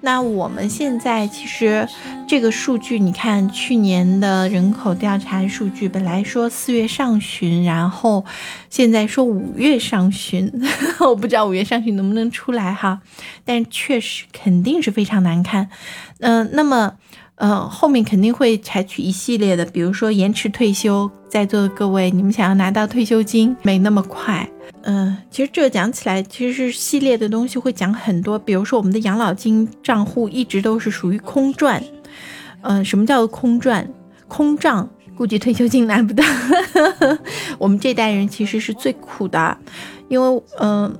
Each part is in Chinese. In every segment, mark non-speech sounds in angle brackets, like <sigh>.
那我们现在其实这个数据，你看去年的人口调查数据，本来说四月上旬，然后现在说五月上旬，<laughs> 我不知道五月上旬能不能出来哈，但确实肯定是非常难看。嗯，那么。呃，后面肯定会采取一系列的，比如说延迟退休，在座的各位，你们想要拿到退休金，没那么快。嗯，其实这讲起来，其实是系列的东西会讲很多，比如说我们的养老金账户一直都是属于空转。嗯，什么叫做空转？空账，估计退休金拿不到。<laughs> 我们这代人其实是最苦的，因为，嗯，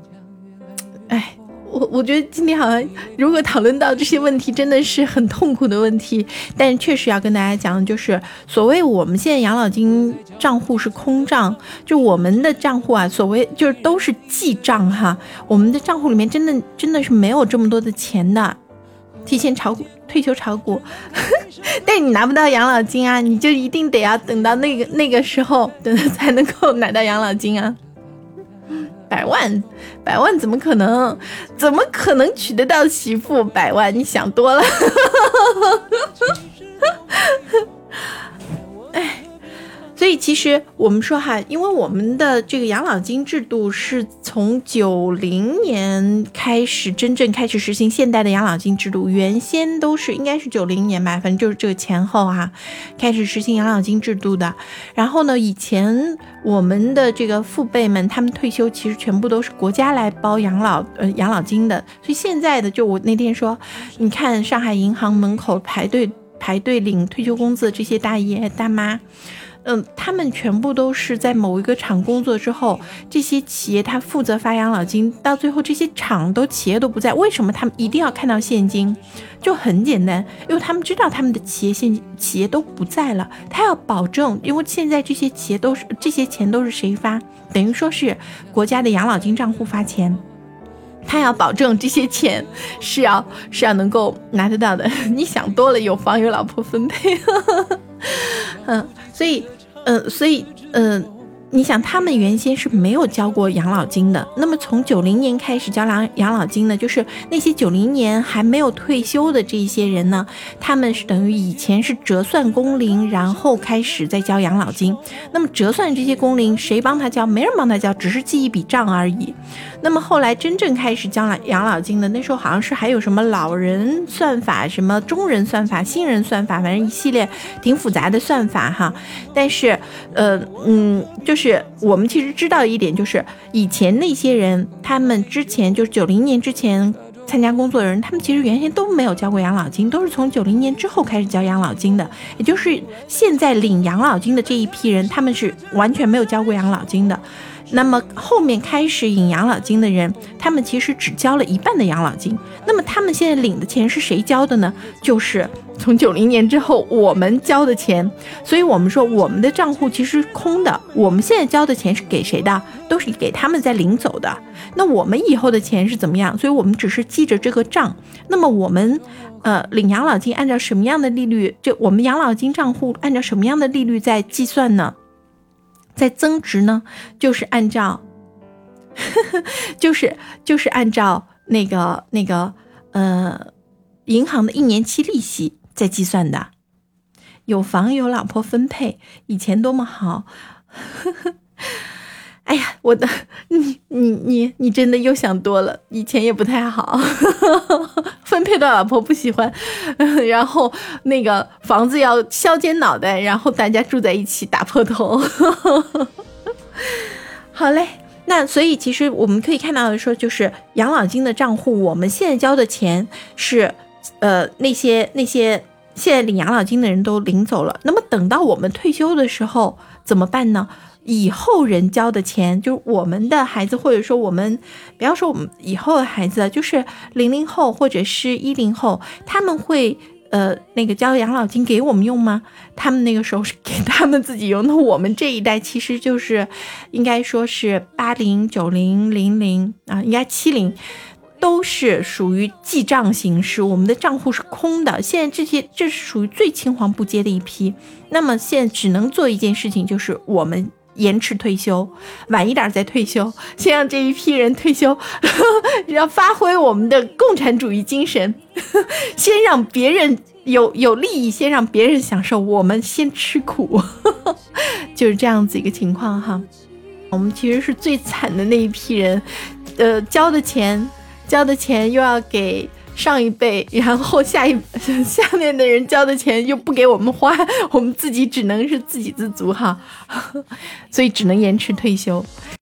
哎。我我觉得今天好像，如果讨论到这些问题，真的是很痛苦的问题。但确实要跟大家讲，就是所谓我们现在养老金账户是空账，就我们的账户啊，所谓就是都是记账哈。我们的账户里面真的真的是没有这么多的钱的。提前炒股、退休炒股，<laughs> 但你拿不到养老金啊，你就一定得要等到那个那个时候，等才能够拿到养老金啊。百万，百万怎么可能？怎么可能娶得到媳妇？百万，你想多了。哎。<laughs> 所以其实我们说哈，因为我们的这个养老金制度是从九零年开始真正开始实行现代的养老金制度，原先都是应该是九零年吧，反正就是这个前后哈，开始实行养老金制度的。然后呢，以前我们的这个父辈们他们退休其实全部都是国家来包养老呃养老金的。所以现在的就我那天说，你看上海银行门口排队排队领退休工资的这些大爷大妈。嗯，他们全部都是在某一个厂工作之后，这些企业他负责发养老金，到最后这些厂都企业都不在，为什么他们一定要看到现金？就很简单，因为他们知道他们的企业现企业都不在了，他要保证，因为现在这些企业都是这些钱都是谁发？等于说是国家的养老金账户发钱，他要保证这些钱是要是要能够拿得到的。你想多了，有房有老婆分配，嗯。所以，嗯，所以，嗯，你想，他们原先是没有交过养老金的。那么，从九零年开始交养养老金的，就是那些九零年还没有退休的这些人呢，他们是等于以前是折算工龄，然后开始再交养老金。那么，折算这些工龄，谁帮他交？没人帮他交，只是记一笔账而已。那么后来真正开始交了养老金的，那时候好像是还有什么老人算法、什么中人算法、新人算法，反正一系列挺复杂的算法哈。但是，呃，嗯，就是是我们其实知道一点，就是以前那些人，他们之前就是九零年之前参加工作的人，他们其实原先都没有交过养老金，都是从九零年之后开始交养老金的。也就是现在领养老金的这一批人，他们是完全没有交过养老金的。那么后面开始领养老金的人，他们其实只交了一半的养老金。那么他们现在领的钱是谁交的呢？就是从九零年之后我们交的钱。所以我们说我们的账户其实空的。我们现在交的钱是给谁的？都是给他们在领走的。那我们以后的钱是怎么样？所以我们只是记着这个账。那么我们，呃，领养老金按照什么样的利率？就我们养老金账户按照什么样的利率在计算呢？在增值呢，就是按照，<laughs> 就是就是按照那个那个呃，银行的一年期利息在计算的。有房有老婆分配，以前多么好。<laughs> 哎呀，我的，你你你你真的又想多了，以前也不太好，配到老婆不喜欢，<laughs> 然后那个房子要削尖脑袋，然后大家住在一起打破头。<laughs> 好嘞，那所以其实我们可以看到的说，就是养老金的账户，我们现在交的钱是，呃，那些那些现在领养老金的人都领走了，那么等到我们退休的时候怎么办呢？以后人交的钱，就是我们的孩子，或者说我们，不要说我们以后的孩子，就是零零后或者是一零后，他们会呃那个交养老金给我们用吗？他们那个时候是给他们自己用。那我们这一代其实就是应该说是八零九零零零啊，应该七零，都是属于记账形式，我们的账户是空的。现在这些这是属于最青黄不接的一批。那么现在只能做一件事情，就是我们。延迟退休，晚一点再退休，先让这一批人退休，<laughs> 要发挥我们的共产主义精神，<laughs> 先让别人有有利益，先让别人享受，我们先吃苦，<laughs> 就是这样子一个情况哈。我们其实是最惨的那一批人，呃，交的钱，交的钱又要给。上一辈，然后下一 <laughs> 下面的人交的钱又不给我们花，<laughs> 我们自己只能是自给自足哈，<laughs> 所以只能延迟退休。